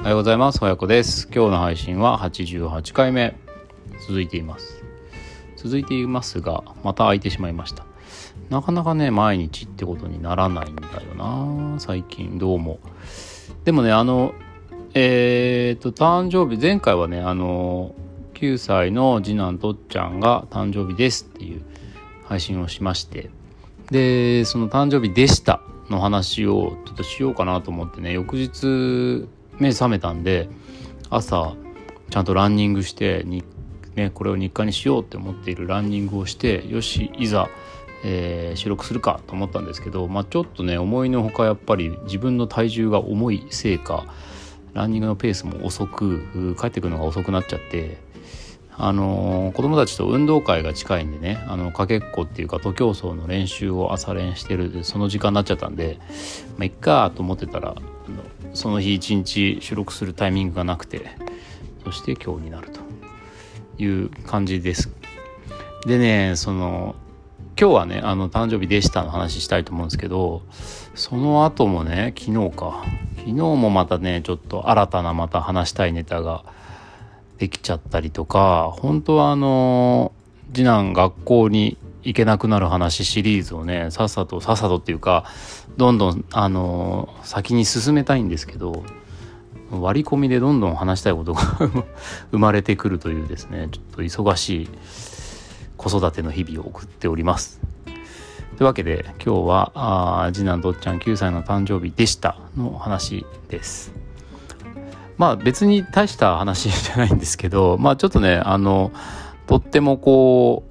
おはようございます。親子です。今日の配信は88回目続いています。続いていますが、また空いてしまいました。なかなかね、毎日ってことにならないんだよな。最近どうも。でもね、あの、えー、と、誕生日、前回はね、あの、9歳の次男とっちゃんが誕生日ですっていう配信をしまして、で、その誕生日でしたの話をちょっとしようかなと思ってね、翌日目覚めたんで、朝ちゃんとランニングしてに、ね、これを日課にしようって思っているランニングをしてよしいざ、えー収録するかと思ったんですけど、まあ、ちょっとね思いのほかやっぱり自分の体重が重いせいかランニングのペースも遅く帰ってくるのが遅くなっちゃってあの子供たちと運動会が近いんでねあのかけっこっていうか徒競走の練習を朝練してるその時間になっちゃったんでまあいっかと思ってたらあのその日一日収録するタイミングがなくてそして今日になるという感じです。でねその今日はねあの誕生日でしたの話したいと思うんですけどその後もね昨日か。昨日もまたねちょっと新たなまた話したいネタができちゃったりとか本当はあの次男学校に行けなくなる話シリーズをねさっさとさっさとっていうかどんどんあの先に進めたいんですけど割り込みでどんどん話したいことが 生まれてくるというですねちょっと忙しい子育ての日々を送っております。というわけで今日はあ次男とっちゃん9歳の誕生日でしたの話です。まあ別に大した話じゃないんですけどまあちょっとねあのとってもこう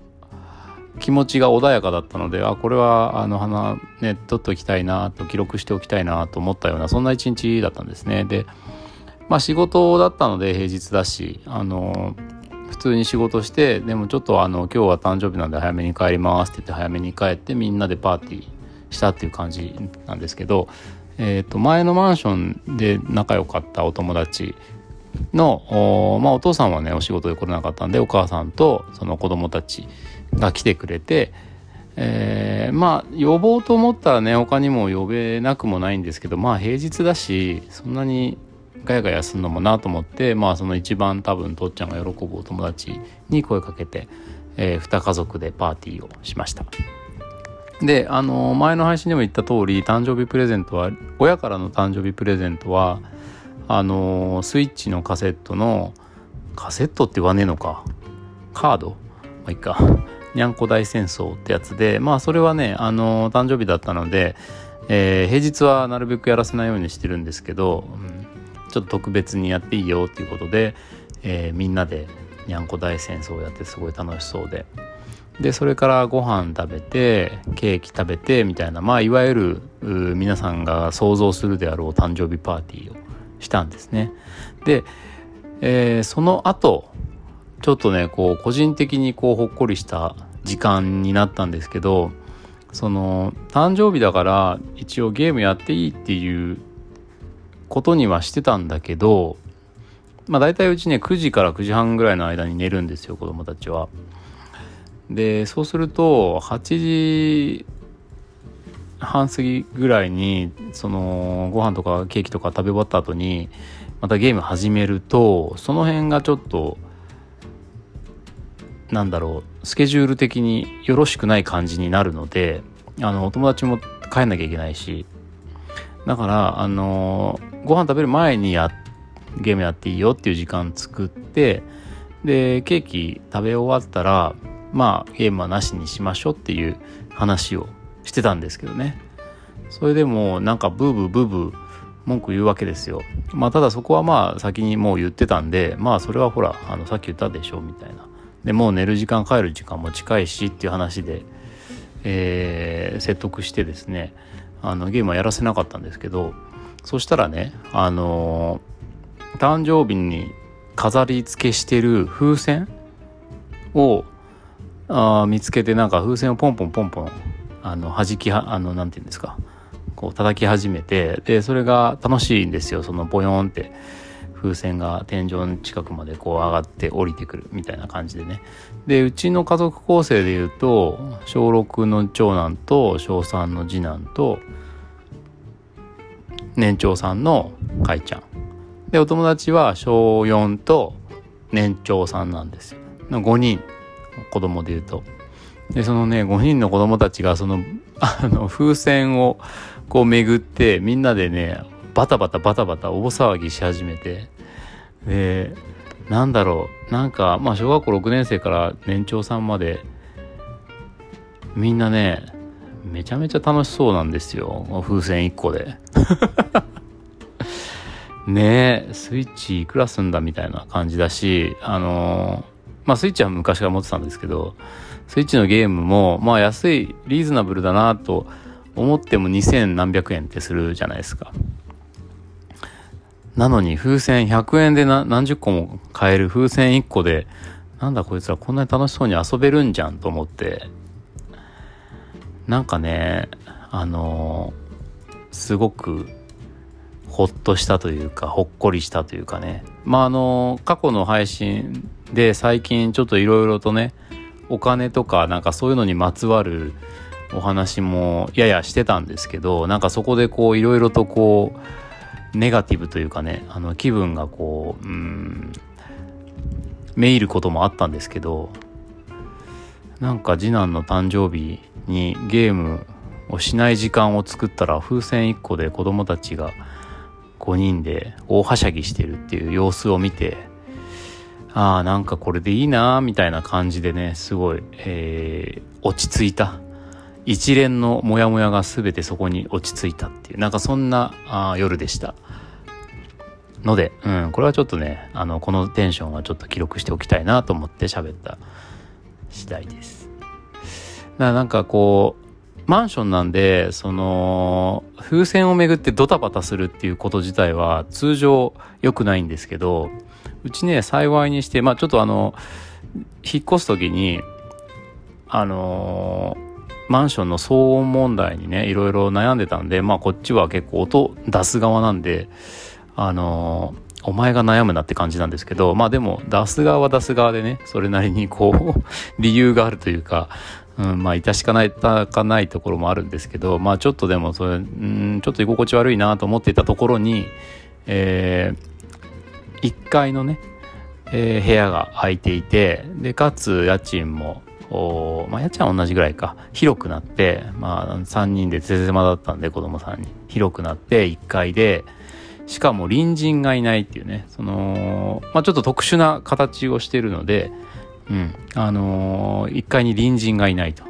気持ちが穏やかだったのであこれはあの花ね取っておきたいなと記録しておきたいなと思ったようなそんな一日だったんですね。でまあ仕事だったので平日だしあの普通に仕事してでもちょっとあの今日は誕生日なんで早めに帰りますって言って早めに帰ってみんなでパーティーしたっていう感じなんですけど、えー、と前のマンションで仲良かったお友達のお,、まあ、お父さんはねお仕事で来れなかったんでお母さんとその子供たちが来てくれて、えーまあ呼ぼうと思ったらね他にも呼べなくもないんですけどまあ平日だしそんなにガヤガヤするのもなと思ってまあその一番多分とっちゃんが喜ぶお友達に声かけて、えー、2家族でパーティーをしました。であの前の配信でも言った通り誕生日プレゼントは親からの誕生日プレゼントはあのスイッチのカセットのカセットって言わねえのか。カード？まあいいか。にゃんこ大戦争ってやつでまあそれはねあの誕生日だったので、えー平日はなるべくやらせないようにしてるんですけど、うんちょっと特別にやっていいよっていうことで、えーみんなでにゃんこ大戦争をやってすごい楽しそうで。でそれからご飯食べてケーキ食べてみたいなまあいわゆる皆さんが想像するであろう誕生日パーティーをしたんですね。で、えーその後ちょっとねこう個人的にこうほっこりした時間になったんですけどその誕生日だから一応ゲームやっていいっていうことにはしてたんだけどまあ大体うちね9時から9時半ぐらいの間に寝るんですよ子供たちは。でそうすると8時半過ぎぐらいにそのご飯とかケーキとか食べ終わった後にまたゲーム始めるとその辺がちょっとなんだろうスケジュール的によろしくない感じになるのであのお友達も帰んなきゃいけないしだからあのご飯食べる前にやゲームやっていいよっていう時間作ってでケーキ食べ終わったらまあゲームはなしにしましょうっていう話をしてたんですけどね。それでもなんかブーブーブーブー文句言うわけですよ。まあただそこはまあ先にもう言ってたんでまあそれはほらあのさっき言ったでしょみたいな。でもう寝る時間帰る時間も近いしっていう話で、えー説得してですねあのゲームはやらせなかったんですけどそしたらねあの誕生日に飾り付けしてる風船をあ見つけてなんか風船をポンポンポンポンあの弾きはあのなんて言うんですか。こう叩き始めてでそれが楽しいんですよ。そのボヨンって。風船が天井の近くまでこう上がって降りてくるみたいな感じでね。でうちの家族構成でいうと小6の長男と小3の次男と年長さんのかいちゃん。でお友達は小4と年長さんなんですよ。5人。子供で言うと。でそのね5人の子供たちがその あの風船をこう巡ってみんなでねバタバタバタバタ大騒ぎし始めて。でなんだろうなんかまあ小学校6年生から年長さんまでみんなねめちゃめちゃ楽しそうなんですよ。風船1個で。ねえスイッチいくらすんだみたいな感じだしあのまあスイッチは昔から持ってたんですけどスイッチのゲームもまあ安いリーズナブルだなと思っても2000何百円ってするじゃないですか。なのに風船100円で何十個も買える風船1個でなんだこいつらこんなに楽しそうに遊べるんじゃんと思って。なんかねあのすごくほっとしたというかほっこりしたというかね。まああの過去の配信で最近ちょっといろいろとねお金とかなんかそういうのにまつわるお話もややしてたんですけどなんかそこでこういろいろとこうネガティブというかねあの気分がこううんめいることもあったんですけどなんか次男の誕生日にゲームをしない時間を作ったら風船1個で子供たちが5人で大はしゃぎしてるっていう様子を見てああなんかこれでいいなみたいな感じでねすごい、えー、落ち着いた。一連のモヤモヤが全てそこに落ち着いたっていう。なんかそんなあ夜でした。ので、うん、これはちょっとねあのこのテンションはちょっと記録しておきたいなと思って喋った次第です。だからなんかこうマンションなんでその風船をめぐってドタバタするっていうこと自体は通常良くないんですけどうちね幸いにしてまあちょっとあの引っ越す時にあのマンションの騒音問題にねいろいろ悩んでたんでまあこっちは結構音出す側なんであのお前が悩むなって感じなんですけどまあでも出す側は出す側でねそれなりにこう 理由があるというか、うん、まあ致しかないかないところもあるんですけどまあちょっとでもそれうんちょっと居心地悪いなと思っていたところにえー、1階のね、えー、部屋が空いていてでかつ家賃もまあ、家賃は同じぐらいか。広くなって、まあ、3人でぜぜまだったんで子供さんに広くなって1階でしかも隣人がいないっていうね。その、まあ、ちょっと特殊な形をしてるので、うんあのー、1階に隣人がいないと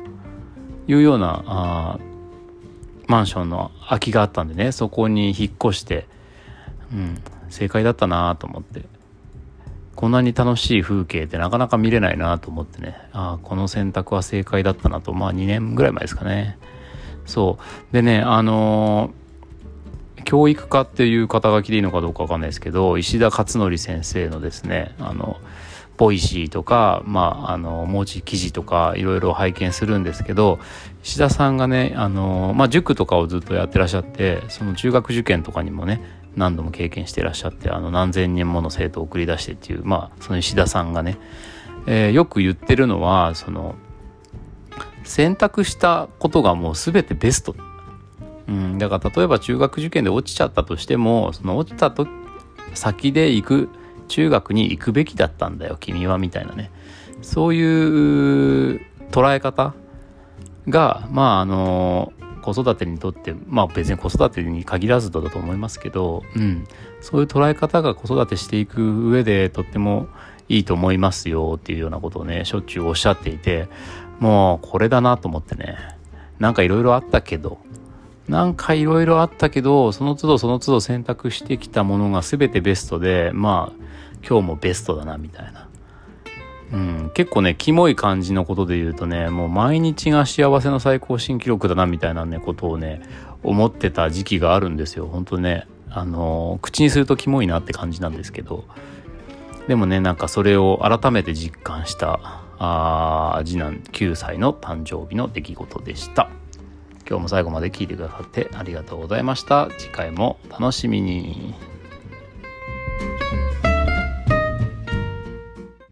いうようなあマンションの空きがあったんでね。そこに引っ越して、うん、正解だったなと思って。こんなに楽しい風景ってなかなか見れないなと思ってね、ああ、この選択は正解だったなと、まあ2年ぐらい前ですかね。そう。でね、あのー、教育家っていう肩書きでいいのかどうかわかんないですけど、石田勝紀先生のですね、あの、 Voicy とか、まあ、あの、文字記事とか、いろいろ拝見するんですけど、石田さんがね、あの、まあ、塾とかをずっとやってらっしゃって、その中学受験とかにもね、何度も経験してらっしゃってあの何千人もの生徒を送り出してっていうまあその石田さんがね、えー、よく言ってるのはその選択したことがもう全てベスト、うん、だから例えば中学受験で落ちちゃったとしてもその落ちたと先で行く中学に行くべきだったんだよ君はみたいなね。そういう捉え方がまああの子育てにとってまあ別に子育てに限らずだと思いますけど、うん、そういう捉え方が子育てしていく上でとってもいいと思いますよっていうようなことをねしょっちゅうおっしゃっていてもうこれだなと思ってねなんかいろいろあったけどなんかいろいろあったけどその都度その都度選択してきたものが全てベストでまあ今日もベストだなみたいな。うん、結構ね、キモい感じのことで言うとね、もう毎日が幸せの最高新記録だなみたいなね、ことをね、思ってた時期があるんですよ。本当ね、あの、口にするとキモいなって感じなんですけど、でもね、なんかそれを改めて実感した、あ次男9歳の誕生日の出来事でした。今日も最後まで聞いてくださってありがとうございました。次回も楽しみに。